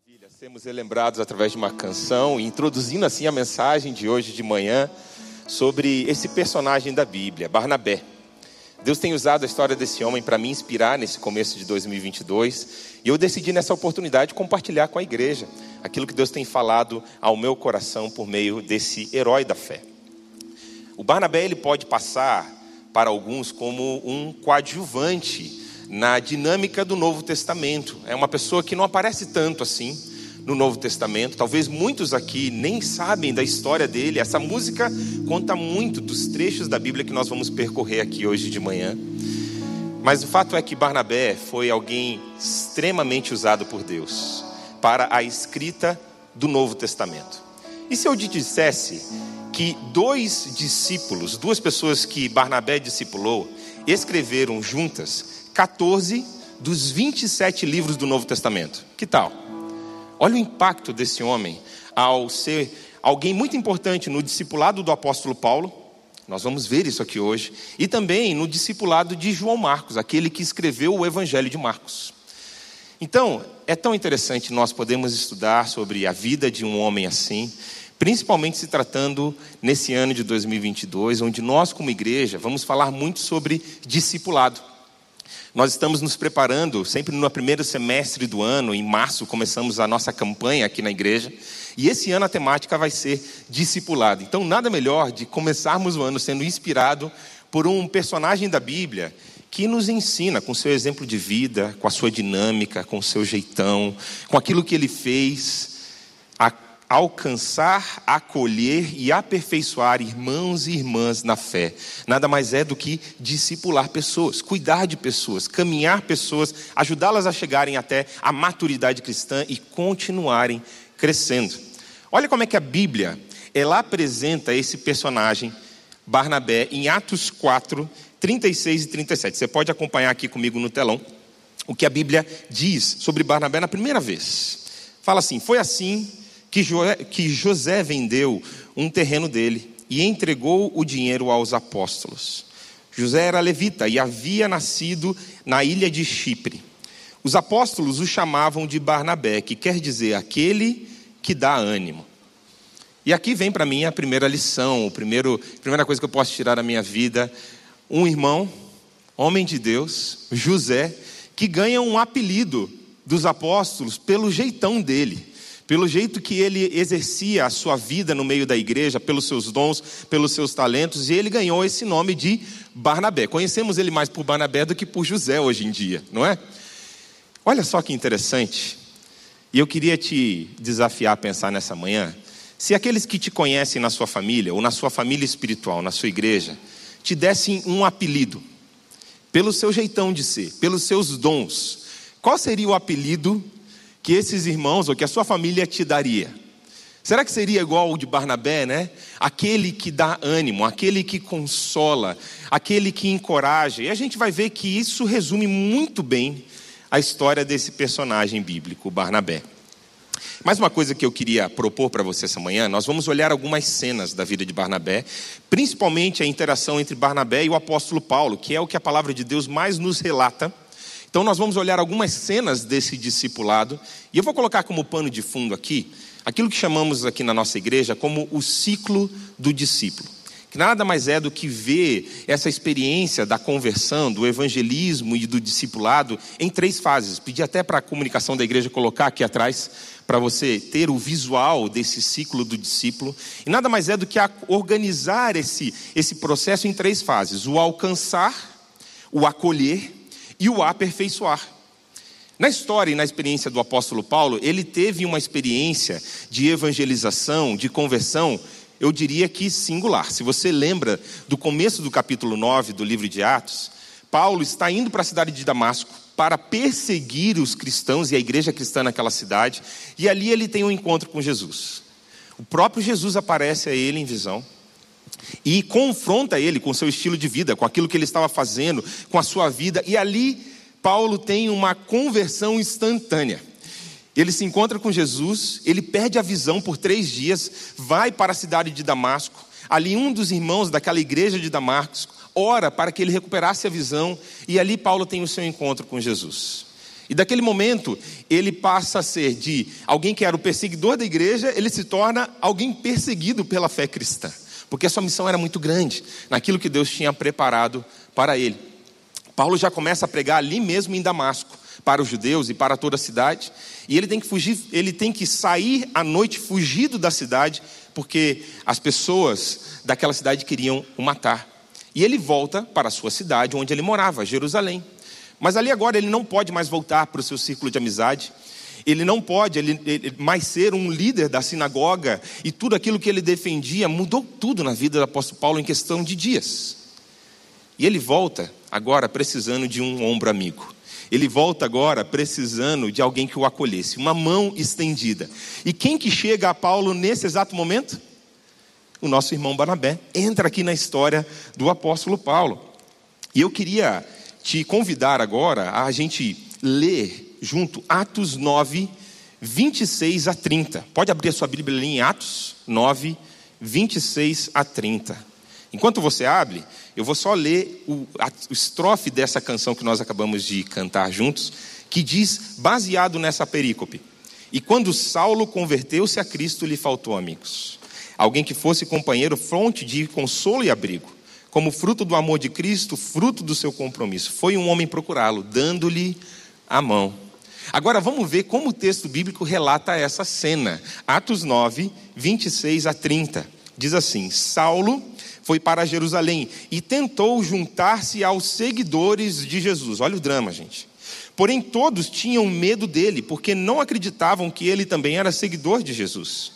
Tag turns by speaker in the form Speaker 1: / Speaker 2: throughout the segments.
Speaker 1: maravilha sermos lembrados através de uma canção, introduzindo assim a mensagem de hoje de manhã sobre esse personagem da Bíblia, Barnabé. Deus tem usado a história desse homem para me inspirar nesse começo de 2022 e eu decidi nessa oportunidade compartilhar com a igreja aquilo que Deus tem falado ao meu coração por meio desse herói da fé. O Barnabé ele pode passar para alguns como um coadjuvante na dinâmica do Novo Testamento. É uma pessoa que não aparece tanto assim no Novo Testamento. Talvez muitos aqui nem sabem da história dele. Essa música conta muito dos trechos da Bíblia que nós vamos percorrer aqui hoje de manhã. Mas o fato é que Barnabé foi alguém extremamente usado por Deus para a escrita do Novo Testamento. E se eu te dissesse que dois discípulos, duas pessoas que Barnabé discipulou, escreveram juntas 14 dos 27 livros do Novo Testamento. Que tal? Olha o impacto desse homem ao ser alguém muito importante no discipulado do apóstolo Paulo. Nós vamos ver isso aqui hoje. E também no discipulado de João Marcos, aquele que escreveu o Evangelho de Marcos. Então, é tão interessante nós podemos estudar sobre a vida de um homem assim, principalmente se tratando nesse ano de 2022, onde nós, como igreja, vamos falar muito sobre discipulado. Nós estamos nos preparando, sempre no primeiro semestre do ano, em março, começamos a nossa campanha aqui na igreja. E esse ano a temática vai ser discipulado. Então, nada melhor de começarmos o ano sendo inspirado por um personagem da Bíblia que nos ensina com seu exemplo de vida, com a sua dinâmica, com o seu jeitão, com aquilo que ele fez, alcançar, acolher e aperfeiçoar irmãos e irmãs na fé. Nada mais é do que discipular pessoas, cuidar de pessoas, caminhar pessoas, ajudá-las a chegarem até a maturidade cristã e continuarem crescendo. Olha como é que a Bíblia, ela apresenta esse personagem Barnabé em Atos 4, 36 e 37. Você pode acompanhar aqui comigo no telão o que a Bíblia diz sobre Barnabé na primeira vez. Fala assim: Foi assim que, que José vendeu um terreno dele e entregou o dinheiro aos apóstolos. José era levita e havia nascido na ilha de Chipre. Os apóstolos o chamavam de Barnabé, que quer dizer aquele que dá ânimo. E aqui vem para mim a primeira lição, a primeira coisa que eu posso tirar da minha vida. Um irmão, homem de Deus, José, que ganha um apelido dos apóstolos pelo jeitão dele pelo jeito que ele exercia a sua vida no meio da igreja, pelos seus dons, pelos seus talentos, e ele ganhou esse nome de Barnabé. Conhecemos ele mais por Barnabé do que por José hoje em dia, não é? Olha só que interessante. E eu queria te desafiar a pensar nessa manhã, se aqueles que te conhecem na sua família, ou na sua família espiritual, na sua igreja, te dessem um apelido, pelo seu jeitão de ser, pelos seus dons, qual seria o apelido que esses irmãos ou que a sua família te daria? Será que seria igual o de Barnabé, né? Aquele que dá ânimo, aquele que consola, aquele que encoraja. E a gente vai ver que isso resume muito bem a história desse personagem bíblico, Barnabé. Mais uma coisa que eu queria propor para você essa manhã, nós vamos olhar algumas cenas da vida de Barnabé, principalmente a interação entre Barnabé e o apóstolo Paulo, que é o que a palavra de Deus mais nos relata então, nós vamos olhar algumas cenas desse discipulado, e eu vou colocar como pano de fundo aqui aquilo que chamamos aqui na nossa igreja como o ciclo do discípulo. Que nada mais é do que ver essa experiência da conversão, do evangelismo e do discipulado em três fases. Pedi até para a comunicação da igreja colocar aqui atrás, para você ter o visual desse ciclo do discípulo. E nada mais é do que organizar esse, esse processo em três fases: o alcançar, o acolher e o aperfeiçoar. Na história e na experiência do apóstolo Paulo, ele teve uma experiência de evangelização, de conversão, eu diria que singular. Se você lembra do começo do capítulo 9 do livro de Atos, Paulo está indo para a cidade de Damasco para perseguir os cristãos e a igreja cristã naquela cidade, e ali ele tem um encontro com Jesus. O próprio Jesus aparece a ele em visão e confronta ele com seu estilo de vida, com aquilo que ele estava fazendo, com a sua vida, e ali Paulo tem uma conversão instantânea. Ele se encontra com Jesus, ele perde a visão por três dias, vai para a cidade de Damasco. Ali, um dos irmãos daquela igreja de Damasco ora para que ele recuperasse a visão, e ali Paulo tem o seu encontro com Jesus. E daquele momento, ele passa a ser de alguém que era o perseguidor da igreja, ele se torna alguém perseguido pela fé cristã. Porque a sua missão era muito grande, naquilo que Deus tinha preparado para ele. Paulo já começa a pregar ali mesmo em Damasco, para os judeus e para toda a cidade, e ele tem que fugir, ele tem que sair à noite fugido da cidade, porque as pessoas daquela cidade queriam o matar. E ele volta para a sua cidade, onde ele morava, Jerusalém. Mas ali agora ele não pode mais voltar para o seu círculo de amizade. Ele não pode ele, ele, mais ser um líder da sinagoga e tudo aquilo que ele defendia mudou tudo na vida do apóstolo Paulo em questão de dias. E ele volta agora precisando de um ombro amigo. Ele volta agora precisando de alguém que o acolhesse, uma mão estendida. E quem que chega a Paulo nesse exato momento? O nosso irmão Barnabé entra aqui na história do apóstolo Paulo. E eu queria te convidar agora a gente ler junto Atos 9, 26 a 30. Pode abrir a sua Bíblia ali em Atos 9, 26 a 30. Enquanto você abre, eu vou só ler o, a, o estrofe dessa canção que nós acabamos de cantar juntos, que diz, baseado nessa perícope: E quando Saulo converteu-se a Cristo, lhe faltou amigos. Alguém que fosse companheiro, fonte de consolo e abrigo como fruto do amor de Cristo, fruto do seu compromisso. Foi um homem procurá-lo, dando-lhe a mão. Agora vamos ver como o texto bíblico relata essa cena. Atos 9, 26 a 30. Diz assim: Saulo foi para Jerusalém e tentou juntar-se aos seguidores de Jesus. Olha o drama, gente. Porém, todos tinham medo dele, porque não acreditavam que ele também era seguidor de Jesus.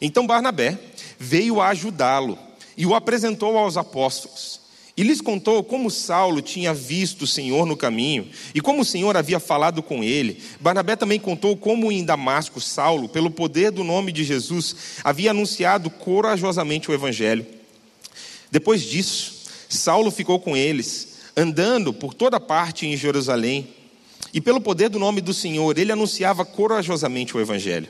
Speaker 1: Então Barnabé veio ajudá-lo e o apresentou aos apóstolos. E lhes contou como Saulo tinha visto o Senhor no caminho e como o Senhor havia falado com ele. Barnabé também contou como em Damasco Saulo, pelo poder do nome de Jesus, havia anunciado corajosamente o evangelho. Depois disso, Saulo ficou com eles, andando por toda parte em Jerusalém, e pelo poder do nome do Senhor, ele anunciava corajosamente o evangelho.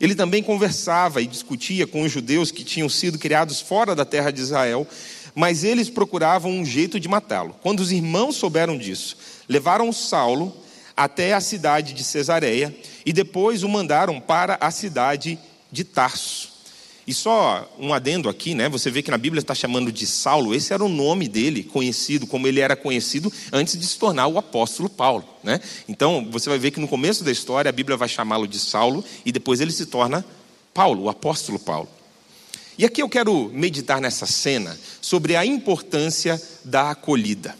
Speaker 1: Ele também conversava e discutia com os judeus que tinham sido criados fora da terra de Israel, mas eles procuravam um jeito de matá-lo. Quando os irmãos souberam disso, levaram Saulo até a cidade de Cesareia e depois o mandaram para a cidade de Tarso. E só um adendo aqui, né? Você vê que na Bíblia está chamando de Saulo, esse era o nome dele, conhecido, como ele era conhecido antes de se tornar o apóstolo Paulo, né? Então, você vai ver que no começo da história a Bíblia vai chamá-lo de Saulo e depois ele se torna Paulo, o apóstolo Paulo. E aqui eu quero meditar nessa cena sobre a importância da acolhida.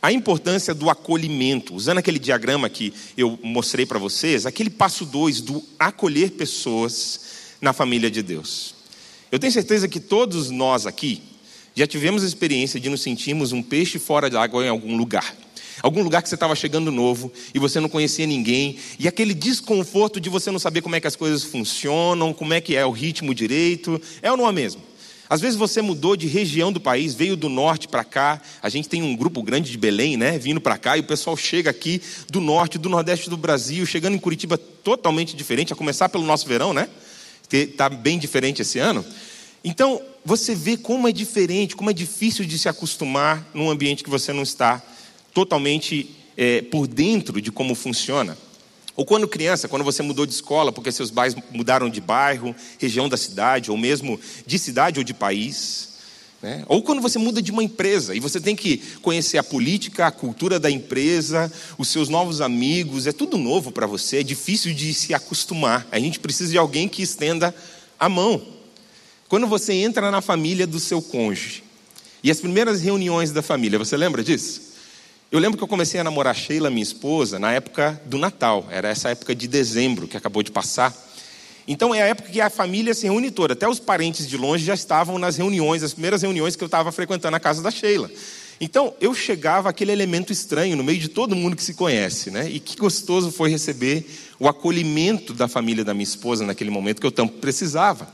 Speaker 1: A importância do acolhimento, usando aquele diagrama que eu mostrei para vocês, aquele passo dois do acolher pessoas na família de Deus. Eu tenho certeza que todos nós aqui já tivemos a experiência de nos sentirmos um peixe fora de água em algum lugar. Algum lugar que você estava chegando novo e você não conhecia ninguém, e aquele desconforto de você não saber como é que as coisas funcionam, como é que é o ritmo direito, é ou não é mesmo? Às vezes você mudou de região do país, veio do norte para cá. A gente tem um grupo grande de Belém, né, vindo para cá, e o pessoal chega aqui do norte, do nordeste do Brasil, chegando em Curitiba totalmente diferente, a começar pelo nosso verão, né? está bem diferente esse ano. Então, você vê como é diferente, como é difícil de se acostumar num ambiente que você não está totalmente é, por dentro de como funciona. Ou quando criança, quando você mudou de escola porque seus pais mudaram de bairro, região da cidade, ou mesmo de cidade ou de país. Né? Ou quando você muda de uma empresa e você tem que conhecer a política, a cultura da empresa, os seus novos amigos, é tudo novo para você, é difícil de se acostumar. A gente precisa de alguém que estenda a mão. Quando você entra na família do seu cônjuge e as primeiras reuniões da família, você lembra disso? Eu lembro que eu comecei a namorar Sheila, minha esposa, na época do Natal, era essa época de dezembro que acabou de passar. Então é a época que a família se reúne toda, até os parentes de longe já estavam nas reuniões, as primeiras reuniões que eu estava frequentando a casa da Sheila. Então eu chegava aquele elemento estranho no meio de todo mundo que se conhece, né? E que gostoso foi receber o acolhimento da família da minha esposa naquele momento que eu tanto precisava.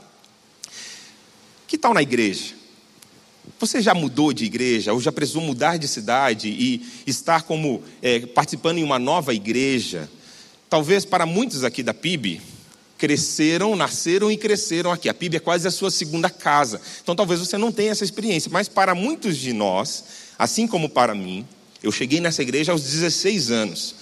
Speaker 1: Que tal na igreja? Você já mudou de igreja ou já precisou mudar de cidade e estar como é, participando em uma nova igreja? Talvez para muitos aqui da PIB, cresceram, nasceram e cresceram aqui. A PIB é quase a sua segunda casa. Então talvez você não tenha essa experiência, mas para muitos de nós, assim como para mim, eu cheguei nessa igreja aos 16 anos.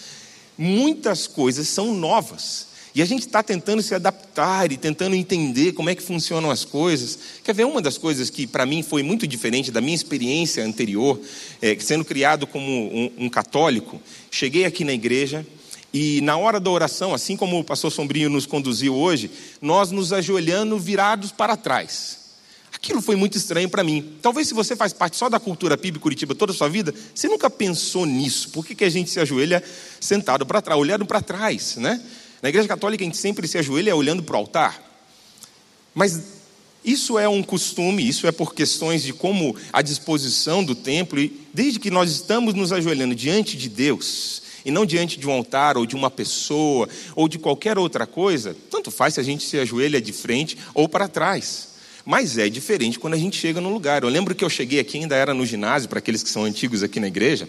Speaker 1: muitas coisas são novas. E a gente está tentando se adaptar e tentando entender como é que funcionam as coisas. Quer ver uma das coisas que para mim foi muito diferente da minha experiência anterior, é, sendo criado como um, um católico? Cheguei aqui na igreja e na hora da oração, assim como o pastor Sombrinho nos conduziu hoje, nós nos ajoelhando virados para trás. Aquilo foi muito estranho para mim. Talvez se você faz parte só da cultura PIB Curitiba toda a sua vida, você nunca pensou nisso. Por que, que a gente se ajoelha sentado para trás, olhando para trás, né? Na igreja católica a gente sempre se ajoelha olhando para o altar. Mas isso é um costume, isso é por questões de como a disposição do templo, e desde que nós estamos nos ajoelhando diante de Deus, e não diante de um altar, ou de uma pessoa, ou de qualquer outra coisa, tanto faz se a gente se ajoelha de frente ou para trás. Mas é diferente quando a gente chega no lugar. Eu lembro que eu cheguei aqui, ainda era no ginásio, para aqueles que são antigos aqui na igreja,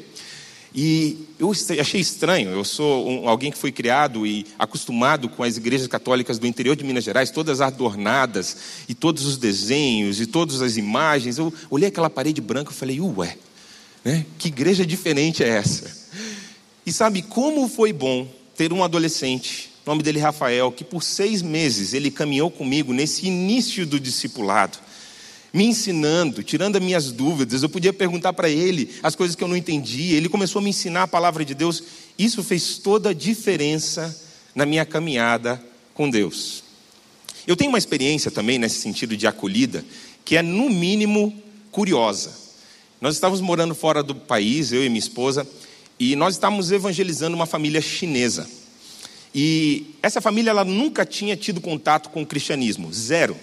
Speaker 1: e eu achei estranho, eu sou um, alguém que foi criado e acostumado com as igrejas católicas do interior de Minas Gerais, todas adornadas, e todos os desenhos, e todas as imagens. Eu olhei aquela parede branca e falei, ué, né? que igreja diferente é essa? E sabe como foi bom ter um adolescente, nome dele Rafael, que por seis meses ele caminhou comigo nesse início do discipulado me ensinando, tirando as minhas dúvidas. Eu podia perguntar para ele as coisas que eu não entendia. Ele começou a me ensinar a palavra de Deus. Isso fez toda a diferença na minha caminhada com Deus. Eu tenho uma experiência também nesse sentido de acolhida, que é no mínimo curiosa. Nós estávamos morando fora do país, eu e minha esposa, e nós estávamos evangelizando uma família chinesa. E essa família ela nunca tinha tido contato com o cristianismo, zero.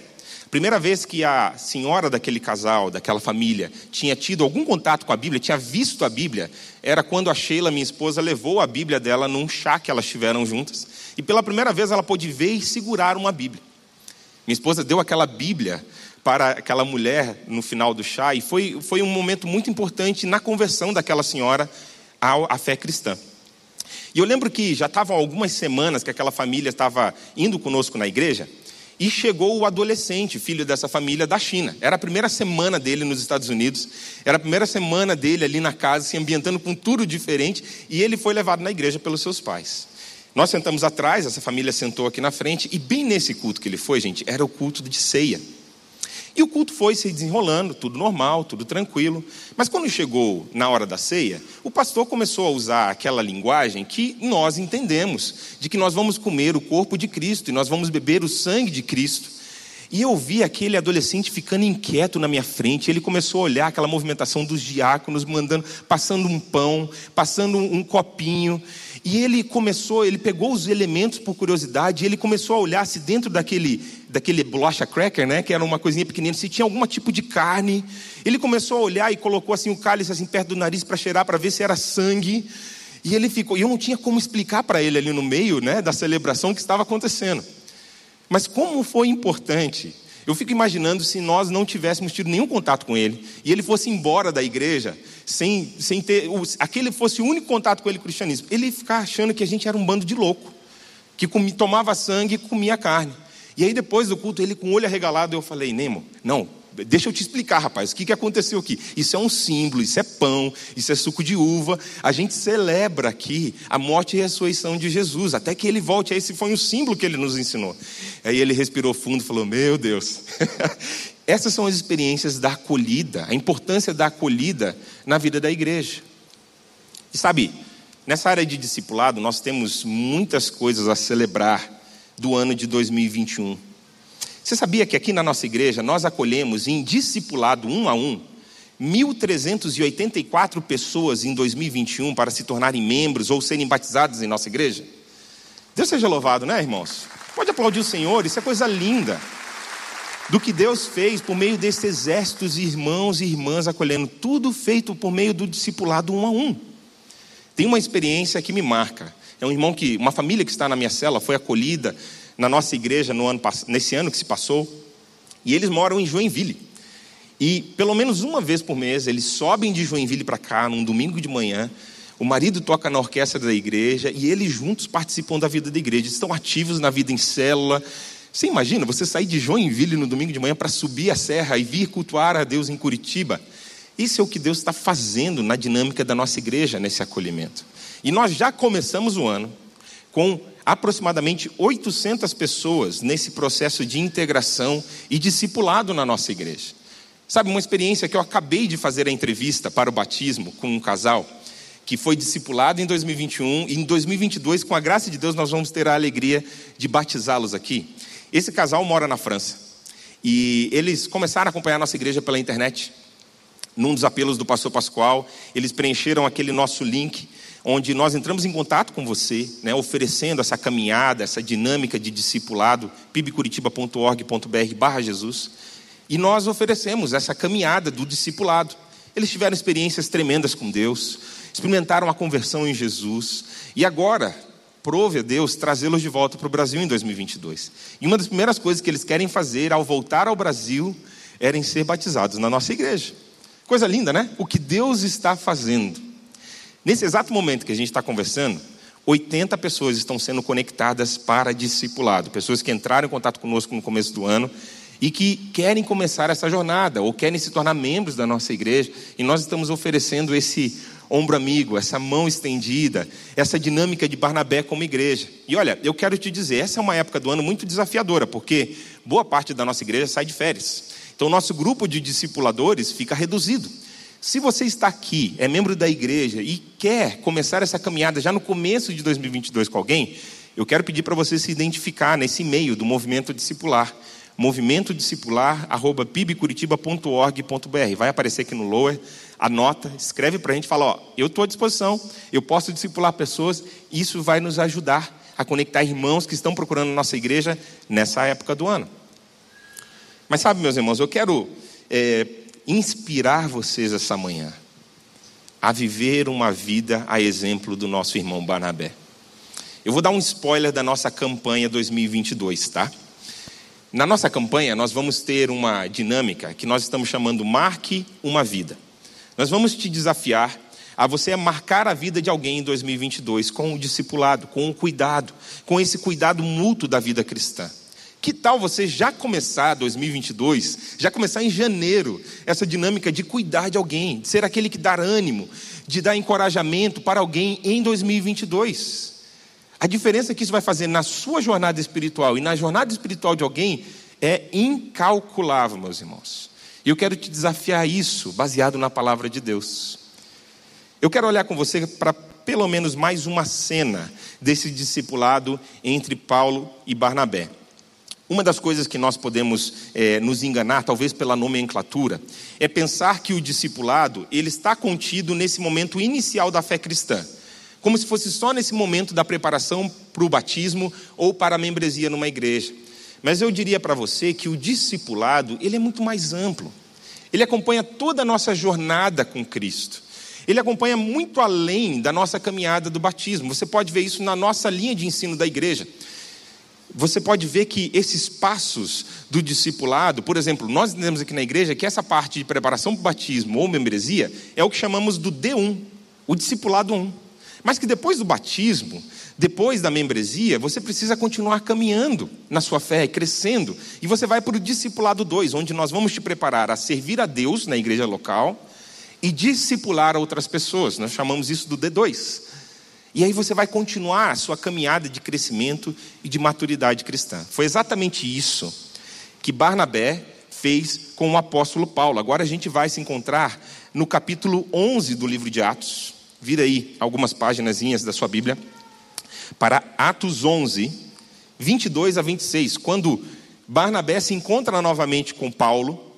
Speaker 1: Primeira vez que a senhora daquele casal, daquela família, tinha tido algum contato com a Bíblia, tinha visto a Bíblia, era quando a Sheila, minha esposa, levou a Bíblia dela num chá que elas tiveram juntas. E pela primeira vez ela pôde ver e segurar uma Bíblia. Minha esposa deu aquela Bíblia para aquela mulher no final do chá, e foi, foi um momento muito importante na conversão daquela senhora à, à fé cristã. E eu lembro que já estavam algumas semanas que aquela família estava indo conosco na igreja, e chegou o adolescente, filho dessa família da China. Era a primeira semana dele nos Estados Unidos, era a primeira semana dele ali na casa, se ambientando com tudo diferente, e ele foi levado na igreja pelos seus pais. Nós sentamos atrás, essa família sentou aqui na frente, e bem nesse culto que ele foi, gente, era o culto de ceia. E o culto foi se desenrolando, tudo normal, tudo tranquilo. Mas quando chegou na hora da ceia, o pastor começou a usar aquela linguagem que nós entendemos, de que nós vamos comer o corpo de Cristo e nós vamos beber o sangue de Cristo. E eu vi aquele adolescente ficando inquieto na minha frente. Ele começou a olhar aquela movimentação dos diáconos, mandando, passando um pão, passando um copinho. E ele começou, ele pegou os elementos por curiosidade, e ele começou a olhar se dentro daquele, daquele bolacha cracker, né, que era uma coisinha pequenina, se tinha algum tipo de carne. Ele começou a olhar e colocou assim o cálice assim perto do nariz para cheirar para ver se era sangue. E ele ficou, e eu não tinha como explicar para ele ali no meio, né, da celebração que estava acontecendo. Mas como foi importante eu fico imaginando se nós não tivéssemos tido nenhum contato com ele e ele fosse embora da igreja sem, sem ter. aquele fosse o único contato com ele, cristianismo. Ele ficar achando que a gente era um bando de louco, que comia, tomava sangue e comia carne. E aí depois do culto, ele com o olho arregalado, eu falei: Nemo, não, Deixa eu te explicar, rapaz, o que, que aconteceu aqui? Isso é um símbolo, isso é pão, isso é suco de uva. A gente celebra aqui a morte e a ressurreição de Jesus, até que ele volte. Esse foi um símbolo que ele nos ensinou. Aí ele respirou fundo e falou: Meu Deus. Essas são as experiências da acolhida, a importância da acolhida na vida da igreja. E sabe, nessa área de discipulado, nós temos muitas coisas a celebrar do ano de 2021. Você sabia que aqui na nossa igreja nós acolhemos em discipulado um a um 1.384 pessoas em 2021 para se tornarem membros ou serem batizados em nossa igreja? Deus seja louvado, né, irmãos? Pode aplaudir o Senhor, isso é coisa linda. Do que Deus fez por meio desses exércitos de irmãos e irmãs acolhendo, tudo feito por meio do discipulado um a um. Tem uma experiência que me marca. É um irmão que, uma família que está na minha cela, foi acolhida na nossa igreja no ano, nesse ano que se passou, e eles moram em Joinville. E pelo menos uma vez por mês eles sobem de Joinville para cá, num domingo de manhã. O marido toca na orquestra da igreja e eles juntos participam da vida da igreja. Estão ativos na vida em célula. Você imagina você sair de Joinville no domingo de manhã para subir a serra e vir cultuar a Deus em Curitiba? Isso é o que Deus está fazendo na dinâmica da nossa igreja nesse acolhimento. E nós já começamos o ano com aproximadamente 800 pessoas nesse processo de integração e discipulado na nossa igreja. Sabe, uma experiência que eu acabei de fazer a entrevista para o batismo com um casal que foi discipulado em 2021 e em 2022, com a graça de Deus, nós vamos ter a alegria de batizá-los aqui. Esse casal mora na França e eles começaram a acompanhar a nossa igreja pela internet. Num dos apelos do pastor Pascoal, eles preencheram aquele nosso link onde nós entramos em contato com você, né, oferecendo essa caminhada, essa dinâmica de discipulado, pibcuritiba.org.br barra Jesus, e nós oferecemos essa caminhada do discipulado. Eles tiveram experiências tremendas com Deus, experimentaram a conversão em Jesus, e agora, prove a Deus trazê-los de volta para o Brasil em 2022. E uma das primeiras coisas que eles querem fazer ao voltar ao Brasil é ser batizados na nossa igreja. Coisa linda, né? O que Deus está fazendo. Nesse exato momento que a gente está conversando, 80 pessoas estão sendo conectadas para discipulado, pessoas que entraram em contato conosco no começo do ano e que querem começar essa jornada ou querem se tornar membros da nossa igreja, e nós estamos oferecendo esse ombro amigo, essa mão estendida, essa dinâmica de Barnabé como igreja. E olha, eu quero te dizer, essa é uma época do ano muito desafiadora, porque boa parte da nossa igreja sai de férias. Então, o nosso grupo de discipuladores fica reduzido. Se você está aqui, é membro da igreja e quer começar essa caminhada já no começo de 2022 com alguém, eu quero pedir para você se identificar nesse e-mail do movimento discipular. Movimento discipular@pibcuritiba.org.br. Vai aparecer aqui no lower, anota, escreve para a gente, fala, ó, eu estou à disposição, eu posso discipular pessoas, isso vai nos ajudar a conectar irmãos que estão procurando nossa igreja nessa época do ano. Mas sabe, meus irmãos, eu quero é, inspirar vocês essa manhã a viver uma vida a exemplo do nosso irmão Barnabé. Eu vou dar um spoiler da nossa campanha 2022, tá? Na nossa campanha, nós vamos ter uma dinâmica que nós estamos chamando Marque uma Vida. Nós vamos te desafiar a você marcar a vida de alguém em 2022 com o discipulado, com o cuidado, com esse cuidado mútuo da vida cristã. Que tal você já começar 2022, já começar em janeiro, essa dinâmica de cuidar de alguém, de ser aquele que dá ânimo, de dar encorajamento para alguém em 2022? A diferença que isso vai fazer na sua jornada espiritual e na jornada espiritual de alguém é incalculável, meus irmãos. E eu quero te desafiar isso, baseado na palavra de Deus. Eu quero olhar com você para pelo menos mais uma cena desse discipulado entre Paulo e Barnabé. Uma das coisas que nós podemos é, nos enganar, talvez pela nomenclatura, é pensar que o discipulado ele está contido nesse momento inicial da fé cristã, como se fosse só nesse momento da preparação para o batismo ou para a membresia numa igreja. Mas eu diria para você que o discipulado ele é muito mais amplo. Ele acompanha toda a nossa jornada com Cristo. Ele acompanha muito além da nossa caminhada do batismo. Você pode ver isso na nossa linha de ensino da igreja você pode ver que esses passos do discipulado, por exemplo, nós entendemos aqui na igreja que essa parte de preparação para o batismo ou membresia é o que chamamos do D1, o discipulado 1. Mas que depois do batismo, depois da membresia, você precisa continuar caminhando na sua fé, crescendo. E você vai para o discipulado 2, onde nós vamos te preparar a servir a Deus na igreja local e discipular outras pessoas. Nós chamamos isso do D2. E aí você vai continuar a sua caminhada de crescimento e de maturidade cristã. Foi exatamente isso que Barnabé fez com o apóstolo Paulo. Agora a gente vai se encontrar no capítulo 11 do livro de Atos. Vira aí algumas páginas da sua Bíblia para Atos 11, 22 a 26, quando Barnabé se encontra novamente com Paulo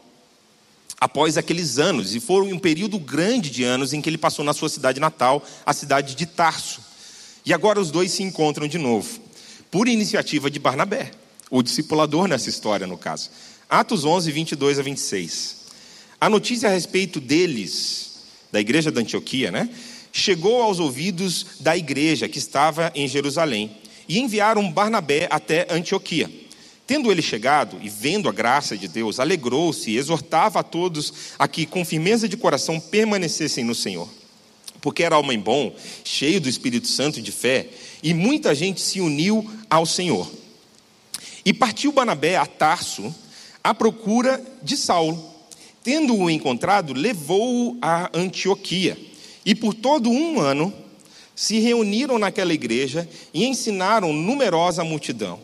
Speaker 1: após aqueles anos, e foram um período grande de anos em que ele passou na sua cidade natal, a cidade de Tarso. E agora os dois se encontram de novo, por iniciativa de Barnabé, o discipulador nessa história, no caso. Atos 11, 22 a 26. A notícia a respeito deles, da igreja da Antioquia, né, chegou aos ouvidos da igreja que estava em Jerusalém, e enviaram Barnabé até Antioquia. Tendo ele chegado e vendo a graça de Deus, alegrou-se e exortava a todos a que, com firmeza de coração, permanecessem no Senhor. Porque era homem bom, cheio do Espírito Santo e de fé, e muita gente se uniu ao Senhor. E partiu Banabé a Tarso à procura de Saulo. Tendo-o encontrado, levou-o a Antioquia. E por todo um ano se reuniram naquela igreja e ensinaram numerosa multidão.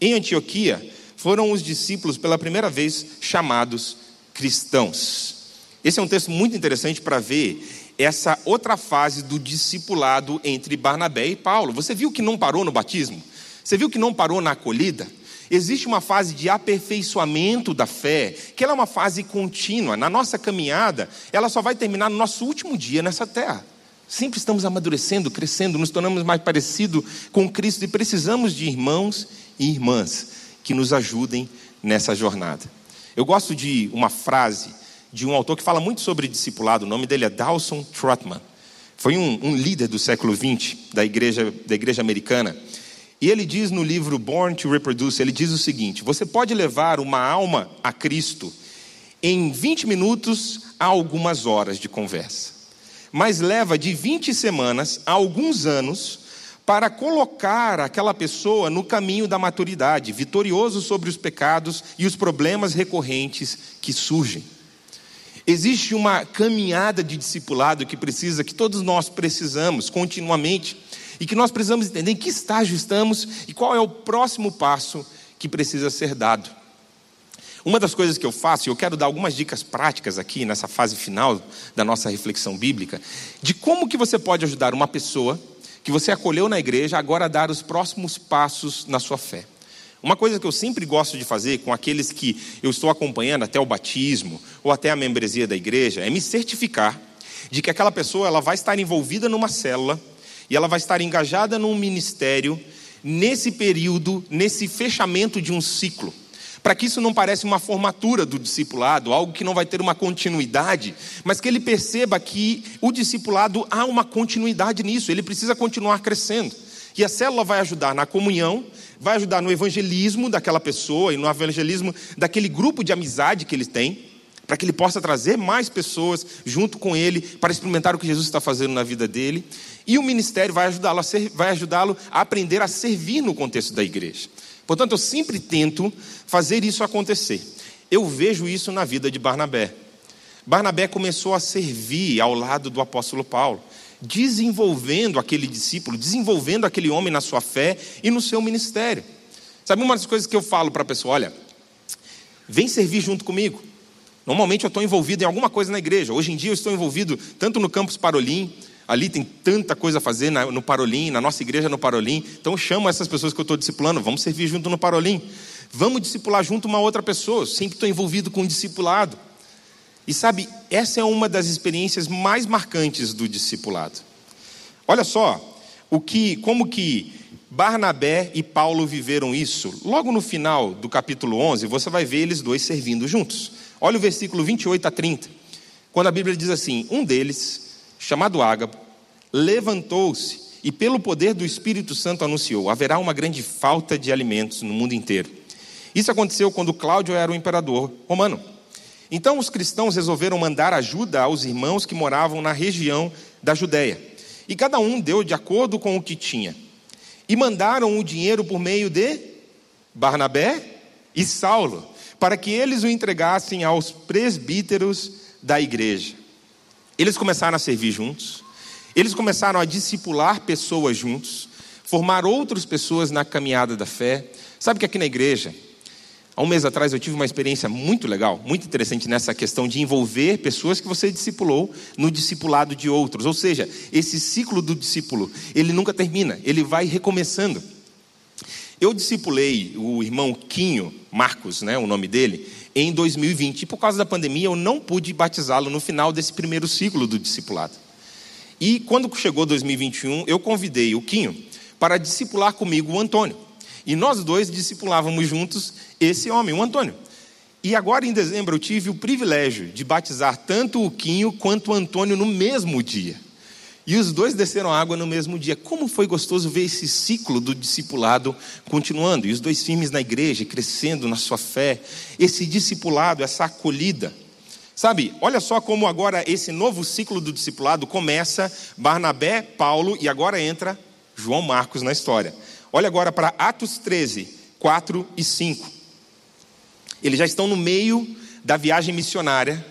Speaker 1: Em Antioquia foram os discípulos pela primeira vez chamados cristãos. Esse é um texto muito interessante para ver essa outra fase do discipulado entre Barnabé e Paulo. Você viu que não parou no batismo? Você viu que não parou na acolhida? Existe uma fase de aperfeiçoamento da fé, que ela é uma fase contínua. Na nossa caminhada, ela só vai terminar no nosso último dia nessa terra. Sempre estamos amadurecendo, crescendo, nos tornamos mais parecidos com Cristo e precisamos de irmãos e irmãs que nos ajudem nessa jornada. Eu gosto de uma frase de um autor que fala muito sobre discipulado, o nome dele é Dawson Trotman. Foi um, um líder do século XX da igreja, da igreja americana. E ele diz no livro Born to Reproduce, ele diz o seguinte: você pode levar uma alma a Cristo em 20 minutos a algumas horas de conversa. Mas leva de 20 semanas a alguns anos para colocar aquela pessoa no caminho da maturidade, vitorioso sobre os pecados e os problemas recorrentes que surgem. Existe uma caminhada de discipulado que precisa, que todos nós precisamos continuamente e que nós precisamos entender em que estágio estamos e qual é o próximo passo que precisa ser dado. Uma das coisas que eu faço, e eu quero dar algumas dicas práticas aqui nessa fase final da nossa reflexão bíblica, de como que você pode ajudar uma pessoa que você acolheu na igreja agora a dar os próximos passos na sua fé. Uma coisa que eu sempre gosto de fazer com aqueles que eu estou acompanhando até o batismo ou até a membresia da igreja é me certificar de que aquela pessoa ela vai estar envolvida numa célula e ela vai estar engajada num ministério nesse período, nesse fechamento de um ciclo. Para que isso não pareça uma formatura do discipulado, algo que não vai ter uma continuidade, mas que ele perceba que o discipulado há uma continuidade nisso, ele precisa continuar crescendo. E a célula vai ajudar na comunhão, vai ajudar no evangelismo daquela pessoa e no evangelismo daquele grupo de amizade que ele tem para que ele possa trazer mais pessoas junto com ele para experimentar o que Jesus está fazendo na vida dele. E o ministério vai ajudá-lo a, vai ajudá-lo a aprender a servir no contexto da igreja. Portanto, eu sempre tento fazer isso acontecer. Eu vejo isso na vida de Barnabé. Barnabé começou a servir ao lado do apóstolo Paulo, desenvolvendo aquele discípulo, desenvolvendo aquele homem na sua fé e no seu ministério. Sabe uma das coisas que eu falo para a pessoa: olha, vem servir junto comigo. Normalmente eu estou envolvido em alguma coisa na igreja. Hoje em dia eu estou envolvido tanto no campus Parolim, ali tem tanta coisa a fazer no Parolim, na nossa igreja no Parolim. Então eu chamo essas pessoas que eu estou discipulando, vamos servir junto no Parolim. Vamos discipular junto uma outra pessoa. Sempre estou envolvido com o discipulado. E sabe, essa é uma das experiências mais marcantes do discipulado. Olha só, o que, como que Barnabé e Paulo viveram isso. Logo no final do capítulo 11, você vai ver eles dois servindo juntos. Olha o versículo 28 a 30, quando a Bíblia diz assim: Um deles, chamado Ágabo, levantou-se e, pelo poder do Espírito Santo, anunciou: haverá uma grande falta de alimentos no mundo inteiro. Isso aconteceu quando Cláudio era o imperador romano. Então os cristãos resolveram mandar ajuda aos irmãos que moravam na região da Judéia. E cada um deu de acordo com o que tinha. E mandaram o dinheiro por meio de Barnabé e Saulo para que eles o entregassem aos presbíteros da igreja. Eles começaram a servir juntos, eles começaram a discipular pessoas juntos, formar outras pessoas na caminhada da fé. Sabe que aqui na igreja, há um mês atrás eu tive uma experiência muito legal, muito interessante nessa questão de envolver pessoas que você discipulou no discipulado de outros. Ou seja, esse ciclo do discípulo, ele nunca termina, ele vai recomeçando. Eu discipulei o irmão Quinho Marcos, né, o nome dele, em 2020. E por causa da pandemia, eu não pude batizá-lo no final desse primeiro ciclo do discipulado. E quando chegou 2021, eu convidei o Quinho para discipular comigo o Antônio. E nós dois discipulávamos juntos esse homem, o Antônio. E agora em dezembro eu tive o privilégio de batizar tanto o Quinho quanto o Antônio no mesmo dia. E os dois desceram água no mesmo dia. Como foi gostoso ver esse ciclo do discipulado continuando. E os dois firmes na igreja, crescendo na sua fé. Esse discipulado, essa acolhida. Sabe, olha só como agora esse novo ciclo do discipulado começa. Barnabé, Paulo e agora entra João Marcos na história. Olha agora para Atos 13, 4 e 5. Eles já estão no meio da viagem missionária.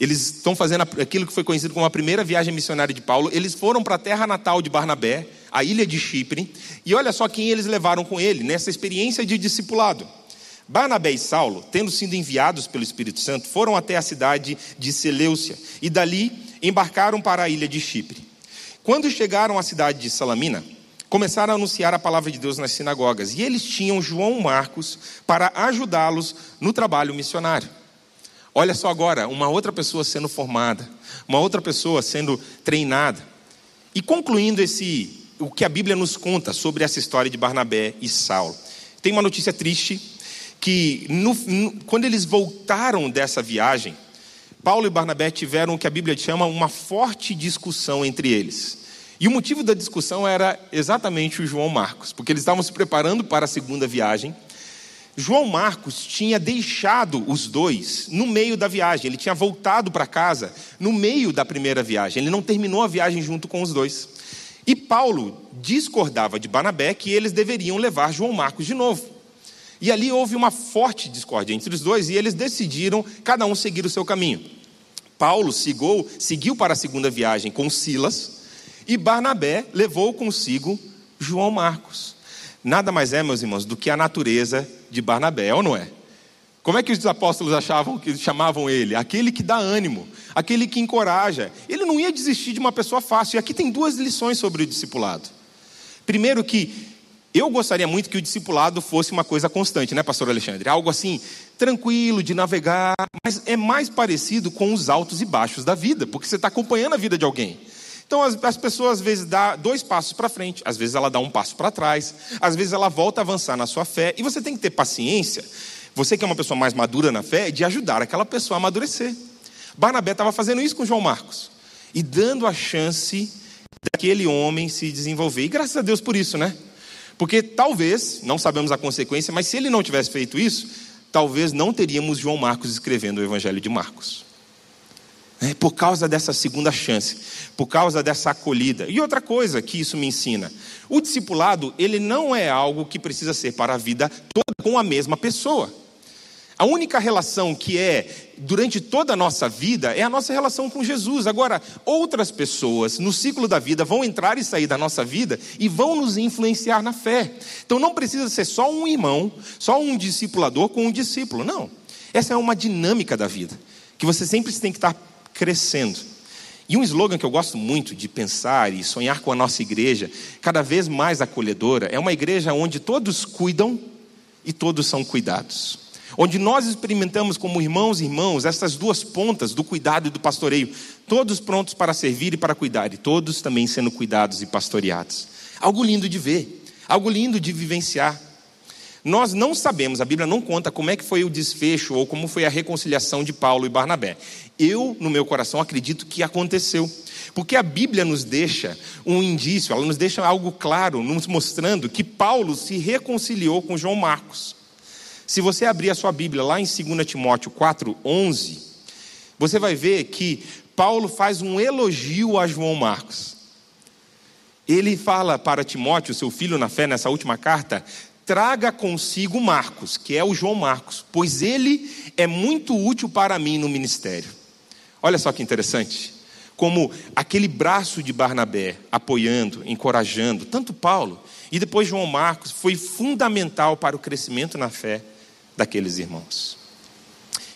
Speaker 1: Eles estão fazendo aquilo que foi conhecido como a primeira viagem missionária de Paulo. Eles foram para a terra natal de Barnabé, a ilha de Chipre, e olha só quem eles levaram com ele nessa experiência de discipulado. Barnabé e Saulo, tendo sido enviados pelo Espírito Santo, foram até a cidade de Seleucia e dali embarcaram para a ilha de Chipre. Quando chegaram à cidade de Salamina, começaram a anunciar a palavra de Deus nas sinagogas, e eles tinham João Marcos para ajudá-los no trabalho missionário. Olha só agora, uma outra pessoa sendo formada, uma outra pessoa sendo treinada. E concluindo esse o que a Bíblia nos conta sobre essa história de Barnabé e Saulo. Tem uma notícia triste que no, no, quando eles voltaram dessa viagem, Paulo e Barnabé tiveram o que a Bíblia chama uma forte discussão entre eles. E o motivo da discussão era exatamente o João Marcos, porque eles estavam se preparando para a segunda viagem. João Marcos tinha deixado os dois no meio da viagem, ele tinha voltado para casa no meio da primeira viagem, ele não terminou a viagem junto com os dois. E Paulo discordava de Barnabé que eles deveriam levar João Marcos de novo. E ali houve uma forte discórdia entre os dois e eles decidiram cada um seguir o seu caminho. Paulo seguiu, para a segunda viagem com Silas e Barnabé levou consigo João Marcos. Nada mais é, meus irmãos, do que a natureza de Barnabé, ou não é? Como é que os apóstolos achavam que chamavam ele? Aquele que dá ânimo, aquele que encoraja. Ele não ia desistir de uma pessoa fácil. E aqui tem duas lições sobre o discipulado. Primeiro que eu gostaria muito que o discipulado fosse uma coisa constante, né, pastor Alexandre? Algo assim, tranquilo, de navegar, mas é mais parecido com os altos e baixos da vida, porque você está acompanhando a vida de alguém. Então, as, as pessoas às vezes dão dois passos para frente, às vezes ela dá um passo para trás, às vezes ela volta a avançar na sua fé, e você tem que ter paciência, você que é uma pessoa mais madura na fé, de ajudar aquela pessoa a amadurecer. Barnabé estava fazendo isso com João Marcos, e dando a chance daquele homem se desenvolver, e graças a Deus por isso, né? Porque talvez, não sabemos a consequência, mas se ele não tivesse feito isso, talvez não teríamos João Marcos escrevendo o Evangelho de Marcos. É, por causa dessa segunda chance, por causa dessa acolhida. E outra coisa que isso me ensina: o discipulado, ele não é algo que precisa ser para a vida toda com a mesma pessoa. A única relação que é durante toda a nossa vida é a nossa relação com Jesus. Agora, outras pessoas no ciclo da vida vão entrar e sair da nossa vida e vão nos influenciar na fé. Então não precisa ser só um irmão, só um discipulador com um discípulo. Não. Essa é uma dinâmica da vida, que você sempre tem que estar crescendo. E um slogan que eu gosto muito de pensar e sonhar com a nossa igreja, cada vez mais acolhedora, é uma igreja onde todos cuidam e todos são cuidados onde nós experimentamos como irmãos e irmãos essas duas pontas do cuidado e do pastoreio, todos prontos para servir e para cuidar, e todos também sendo cuidados e pastoreados. Algo lindo de ver, algo lindo de vivenciar. Nós não sabemos, a Bíblia não conta como é que foi o desfecho ou como foi a reconciliação de Paulo e Barnabé. Eu, no meu coração, acredito que aconteceu. Porque a Bíblia nos deixa um indício, ela nos deixa algo claro, nos mostrando que Paulo se reconciliou com João Marcos. Se você abrir a sua Bíblia lá em 2 Timóteo 4:11, você vai ver que Paulo faz um elogio a João Marcos. Ele fala para Timóteo, seu filho na fé, nessa última carta, traga consigo Marcos, que é o João Marcos, pois ele é muito útil para mim no ministério. Olha só que interessante. Como aquele braço de Barnabé apoiando, encorajando, tanto Paulo e depois João Marcos, foi fundamental para o crescimento na fé daqueles irmãos.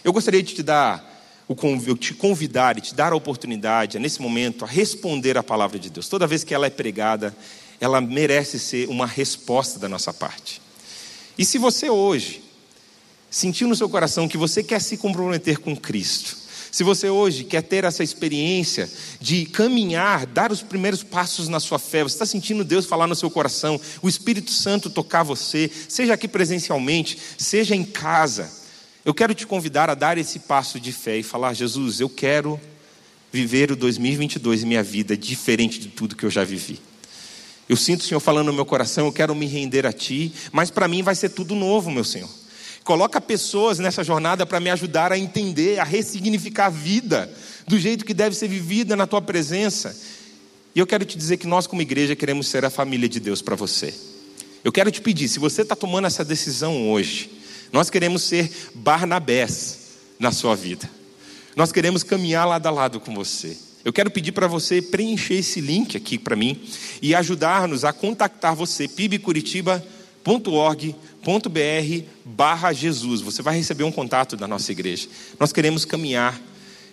Speaker 1: Eu gostaria de te dar, o te convidar e te dar a oportunidade, nesse momento, a responder a palavra de Deus. Toda vez que ela é pregada, ela merece ser uma resposta da nossa parte. E se você hoje sentiu no seu coração que você quer se comprometer com Cristo, se você hoje quer ter essa experiência de caminhar, dar os primeiros passos na sua fé, você está sentindo Deus falar no seu coração, o Espírito Santo tocar você, seja aqui presencialmente, seja em casa, eu quero te convidar a dar esse passo de fé e falar: Jesus, eu quero viver o 2022 em minha vida diferente de tudo que eu já vivi. Eu sinto o Senhor falando no meu coração, eu quero me render a Ti, mas para mim vai ser tudo novo, meu Senhor. Coloca pessoas nessa jornada para me ajudar a entender, a ressignificar a vida do jeito que deve ser vivida na tua presença. E eu quero te dizer que nós, como igreja, queremos ser a família de Deus para você. Eu quero te pedir, se você está tomando essa decisão hoje, nós queremos ser Barnabés na sua vida. Nós queremos caminhar lado a lado com você. Eu quero pedir para você preencher esse link aqui para mim e ajudar-nos a contactar você, pibcuritiba.org.br barra Jesus. Você vai receber um contato da nossa igreja. Nós queremos caminhar,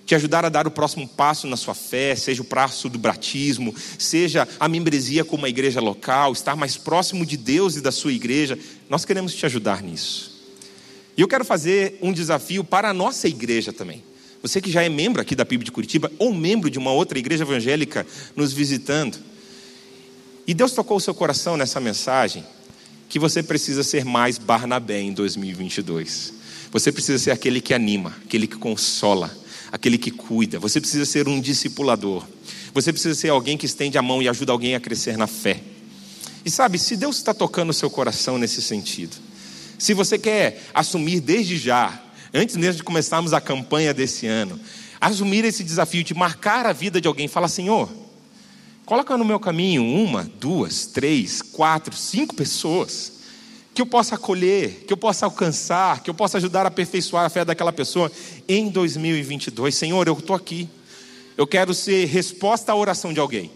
Speaker 1: te ajudar a dar o próximo passo na sua fé, seja o passo do batismo, seja a membresia com uma igreja local, estar mais próximo de Deus e da sua igreja. Nós queremos te ajudar nisso. E eu quero fazer um desafio para a nossa igreja também. Você que já é membro aqui da PIB de Curitiba ou membro de uma outra igreja evangélica nos visitando. E Deus tocou o seu coração nessa mensagem que você precisa ser mais Barnabé em 2022. Você precisa ser aquele que anima, aquele que consola, aquele que cuida. Você precisa ser um discipulador. Você precisa ser alguém que estende a mão e ajuda alguém a crescer na fé. E sabe, se Deus está tocando o seu coração nesse sentido, se você quer assumir desde já antes mesmo de começarmos a campanha desse ano, assumir esse desafio de marcar a vida de alguém, fala, Senhor, coloca no meu caminho uma, duas, três, quatro, cinco pessoas que eu possa acolher, que eu possa alcançar, que eu possa ajudar a aperfeiçoar a fé daquela pessoa em 2022. Senhor, eu estou aqui. Eu quero ser resposta à oração de alguém.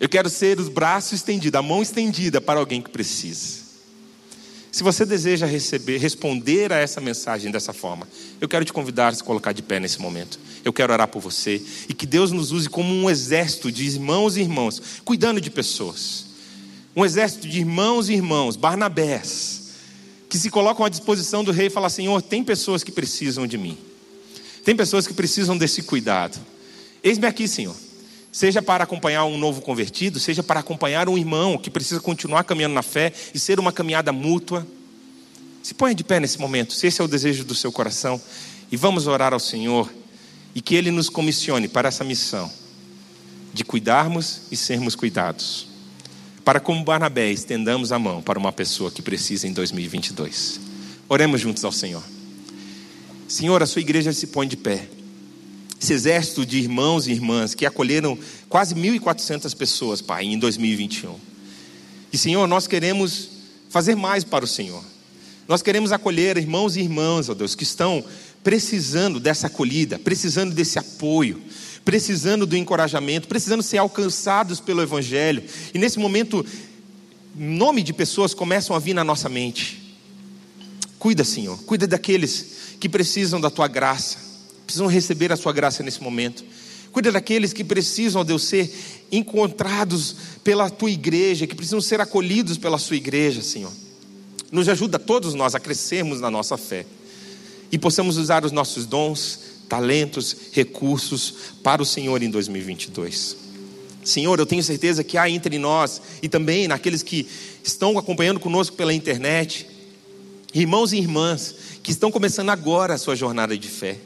Speaker 1: Eu quero ser os braços estendidos, a mão estendida para alguém que precisa. Se você deseja receber, responder a essa mensagem dessa forma, eu quero te convidar a se colocar de pé nesse momento. Eu quero orar por você e que Deus nos use como um exército de irmãos e irmãs, cuidando de pessoas. Um exército de irmãos e irmãos, Barnabés, que se colocam à disposição do rei e falam: Senhor, tem pessoas que precisam de mim, tem pessoas que precisam desse cuidado. Eis-me aqui, Senhor seja para acompanhar um novo convertido, seja para acompanhar um irmão que precisa continuar caminhando na fé e ser uma caminhada mútua. Se ponha de pé nesse momento, se esse é o desejo do seu coração, e vamos orar ao Senhor e que Ele nos comissione para essa missão de cuidarmos e sermos cuidados. Para, como Barnabé, estendamos a mão para uma pessoa que precisa em 2022. Oremos juntos ao Senhor. Senhor, a sua igreja se põe de pé esse exército de irmãos e irmãs que acolheram quase 1.400 pessoas, Pai, em 2021. E, Senhor, nós queremos fazer mais para o Senhor. Nós queremos acolher irmãos e irmãs, ó Deus, que estão precisando dessa acolhida, precisando desse apoio, precisando do encorajamento, precisando ser alcançados pelo Evangelho. E nesse momento, nome de pessoas começam a vir na nossa mente. Cuida, Senhor, cuida daqueles que precisam da tua graça precisam receber a sua graça nesse momento. Cuida daqueles que precisam, ó Deus, ser encontrados pela tua igreja, que precisam ser acolhidos pela sua igreja, Senhor. Nos ajuda todos nós a crescermos na nossa fé e possamos usar os nossos dons, talentos, recursos para o Senhor em 2022. Senhor, eu tenho certeza que há entre nós e também naqueles que estão acompanhando conosco pela internet, irmãos e irmãs que estão começando agora a sua jornada de fé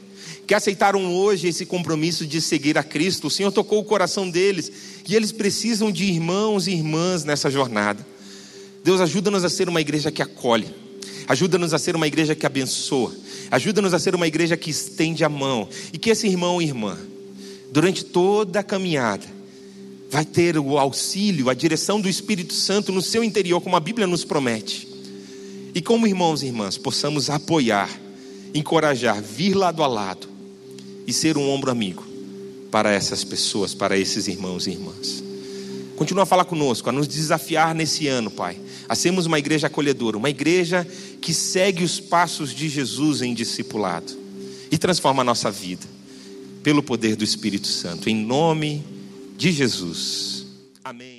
Speaker 1: que aceitaram hoje esse compromisso de seguir a Cristo. O Senhor tocou o coração deles e eles precisam de irmãos e irmãs nessa jornada. Deus ajuda-nos a ser uma igreja que acolhe, ajuda-nos a ser uma igreja que abençoa, ajuda-nos a ser uma igreja que estende a mão e que esse irmão e irmã, durante toda a caminhada, vai ter o auxílio, a direção do Espírito Santo no seu interior, como a Bíblia nos promete. E como irmãos e irmãs, possamos apoiar, encorajar, vir lado a lado e ser um ombro amigo para essas pessoas, para esses irmãos e irmãs. Continua a falar conosco, a nos desafiar nesse ano, Pai, a sermos uma igreja acolhedora, uma igreja que segue os passos de Jesus em discipulado e transforma a nossa vida pelo poder do Espírito Santo. Em nome de Jesus. Amém.